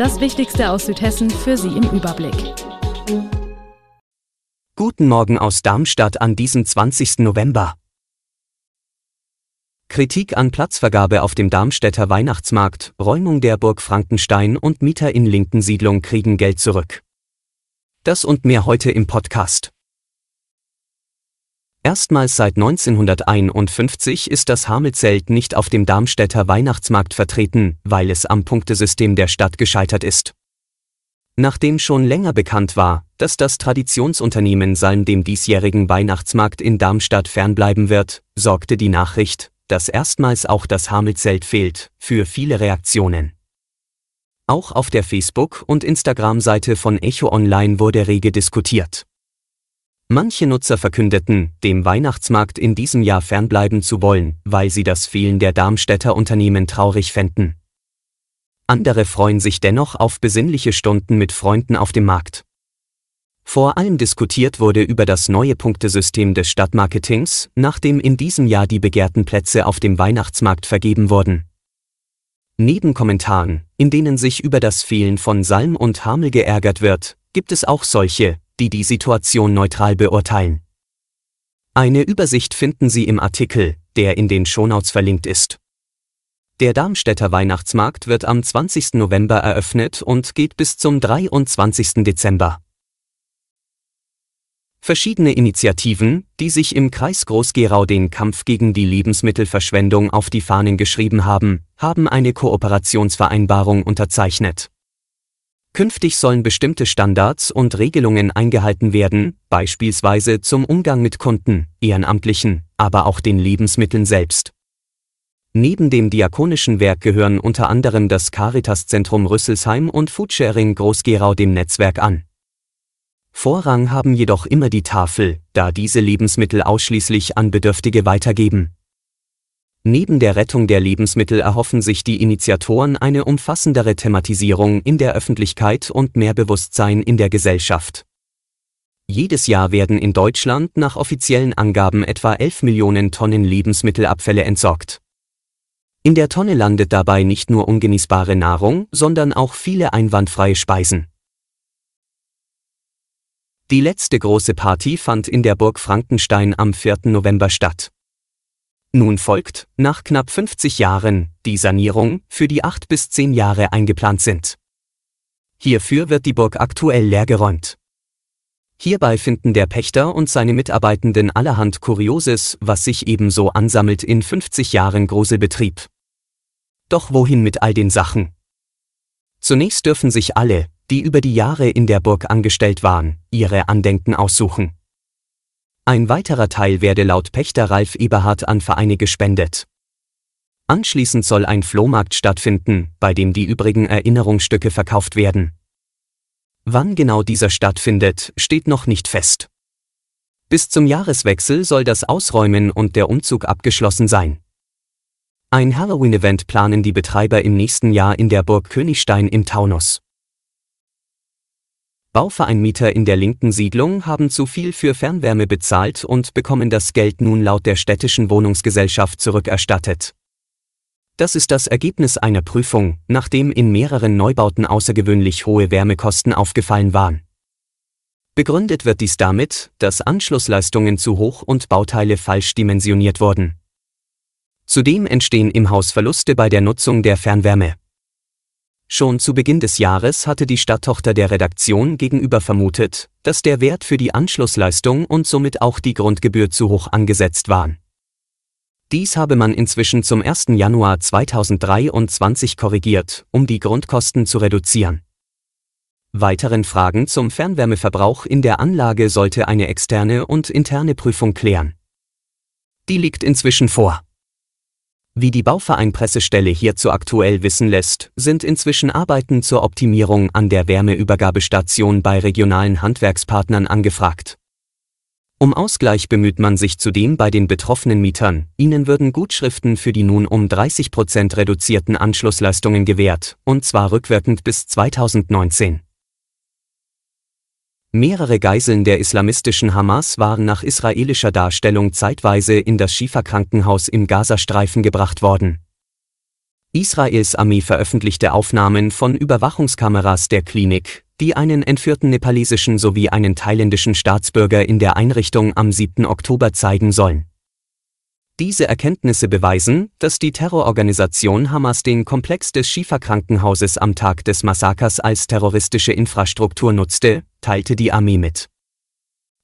Das Wichtigste aus Südhessen für Sie im Überblick. Guten Morgen aus Darmstadt an diesem 20. November. Kritik an Platzvergabe auf dem Darmstädter Weihnachtsmarkt, Räumung der Burg Frankenstein und Mieter in linken Siedlung kriegen Geld zurück. Das und mehr heute im Podcast. Erstmals seit 1951 ist das Hamelzelt nicht auf dem Darmstädter Weihnachtsmarkt vertreten, weil es am Punktesystem der Stadt gescheitert ist. Nachdem schon länger bekannt war, dass das Traditionsunternehmen Salm dem diesjährigen Weihnachtsmarkt in Darmstadt fernbleiben wird, sorgte die Nachricht, dass erstmals auch das Hamelzelt fehlt, für viele Reaktionen. Auch auf der Facebook- und Instagram-Seite von Echo Online wurde rege diskutiert. Manche Nutzer verkündeten, dem Weihnachtsmarkt in diesem Jahr fernbleiben zu wollen, weil sie das Fehlen der Darmstädter Unternehmen traurig fänden. Andere freuen sich dennoch auf besinnliche Stunden mit Freunden auf dem Markt. Vor allem diskutiert wurde über das neue Punktesystem des Stadtmarketings, nachdem in diesem Jahr die begehrten Plätze auf dem Weihnachtsmarkt vergeben wurden. Neben Kommentaren, in denen sich über das Fehlen von Salm und Hamel geärgert wird, gibt es auch solche, die die Situation neutral beurteilen. Eine Übersicht finden Sie im Artikel, der in den Shownotes verlinkt ist. Der Darmstädter Weihnachtsmarkt wird am 20. November eröffnet und geht bis zum 23. Dezember. Verschiedene Initiativen, die sich im Kreis Groß-Gerau den Kampf gegen die Lebensmittelverschwendung auf die Fahnen geschrieben haben, haben eine Kooperationsvereinbarung unterzeichnet. Künftig sollen bestimmte Standards und Regelungen eingehalten werden, beispielsweise zum Umgang mit Kunden, Ehrenamtlichen, aber auch den Lebensmitteln selbst. Neben dem diakonischen Werk gehören unter anderem das Caritas-Zentrum Rüsselsheim und Foodsharing Groß-Gerau dem Netzwerk an. Vorrang haben jedoch immer die Tafel, da diese Lebensmittel ausschließlich an Bedürftige weitergeben. Neben der Rettung der Lebensmittel erhoffen sich die Initiatoren eine umfassendere Thematisierung in der Öffentlichkeit und mehr Bewusstsein in der Gesellschaft. Jedes Jahr werden in Deutschland nach offiziellen Angaben etwa 11 Millionen Tonnen Lebensmittelabfälle entsorgt. In der Tonne landet dabei nicht nur ungenießbare Nahrung, sondern auch viele einwandfreie Speisen. Die letzte große Party fand in der Burg Frankenstein am 4. November statt. Nun folgt, nach knapp 50 Jahren, die Sanierung, für die acht bis zehn Jahre eingeplant sind. Hierfür wird die Burg aktuell leergeräumt. Hierbei finden der Pächter und seine Mitarbeitenden allerhand Kurioses, was sich ebenso ansammelt in 50 Jahren Gruselbetrieb. Doch wohin mit all den Sachen? Zunächst dürfen sich alle, die über die Jahre in der Burg angestellt waren, ihre Andenken aussuchen. Ein weiterer Teil werde laut Pächter Ralf Eberhard an Vereine gespendet. Anschließend soll ein Flohmarkt stattfinden, bei dem die übrigen Erinnerungsstücke verkauft werden. Wann genau dieser stattfindet, steht noch nicht fest. Bis zum Jahreswechsel soll das Ausräumen und der Umzug abgeschlossen sein. Ein Halloween-Event planen die Betreiber im nächsten Jahr in der Burg Königstein im Taunus. Bauvereinmieter in der linken Siedlung haben zu viel für Fernwärme bezahlt und bekommen das Geld nun laut der städtischen Wohnungsgesellschaft zurückerstattet. Das ist das Ergebnis einer Prüfung, nachdem in mehreren Neubauten außergewöhnlich hohe Wärmekosten aufgefallen waren. Begründet wird dies damit, dass Anschlussleistungen zu hoch und Bauteile falsch dimensioniert wurden. Zudem entstehen im Haus Verluste bei der Nutzung der Fernwärme. Schon zu Beginn des Jahres hatte die Stadttochter der Redaktion gegenüber vermutet, dass der Wert für die Anschlussleistung und somit auch die Grundgebühr zu hoch angesetzt waren. Dies habe man inzwischen zum 1. Januar 2023 korrigiert, um die Grundkosten zu reduzieren. Weiteren Fragen zum Fernwärmeverbrauch in der Anlage sollte eine externe und interne Prüfung klären. Die liegt inzwischen vor. Wie die Bauverein-Pressestelle hierzu aktuell wissen lässt, sind inzwischen Arbeiten zur Optimierung an der Wärmeübergabestation bei regionalen Handwerkspartnern angefragt. Um Ausgleich bemüht man sich zudem bei den betroffenen Mietern, ihnen würden Gutschriften für die nun um 30 Prozent reduzierten Anschlussleistungen gewährt, und zwar rückwirkend bis 2019. Mehrere Geiseln der islamistischen Hamas waren nach israelischer Darstellung zeitweise in das Schifa-Krankenhaus im Gazastreifen gebracht worden. Israels Armee veröffentlichte Aufnahmen von Überwachungskameras der Klinik, die einen entführten nepalesischen sowie einen thailändischen Staatsbürger in der Einrichtung am 7. Oktober zeigen sollen. Diese Erkenntnisse beweisen, dass die Terrororganisation Hamas den Komplex des Schifa-Krankenhauses am Tag des Massakers als terroristische Infrastruktur nutzte, teilte die Armee mit.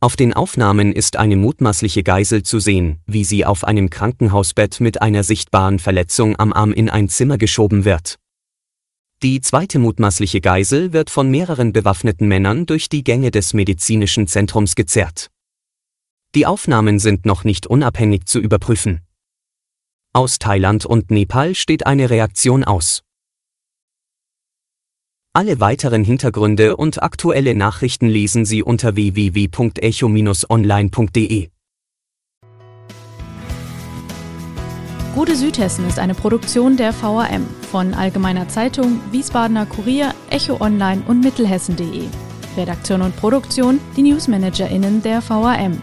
Auf den Aufnahmen ist eine mutmaßliche Geisel zu sehen, wie sie auf einem Krankenhausbett mit einer sichtbaren Verletzung am Arm in ein Zimmer geschoben wird. Die zweite mutmaßliche Geisel wird von mehreren bewaffneten Männern durch die Gänge des medizinischen Zentrums gezerrt. Die Aufnahmen sind noch nicht unabhängig zu überprüfen. Aus Thailand und Nepal steht eine Reaktion aus. Alle weiteren Hintergründe und aktuelle Nachrichten lesen Sie unter www.echo-online.de. Gute Südhessen ist eine Produktion der VAM von Allgemeiner Zeitung, Wiesbadener Kurier, Echo Online und Mittelhessen.de. Redaktion und Produktion die NewsmanagerInnen der VAM.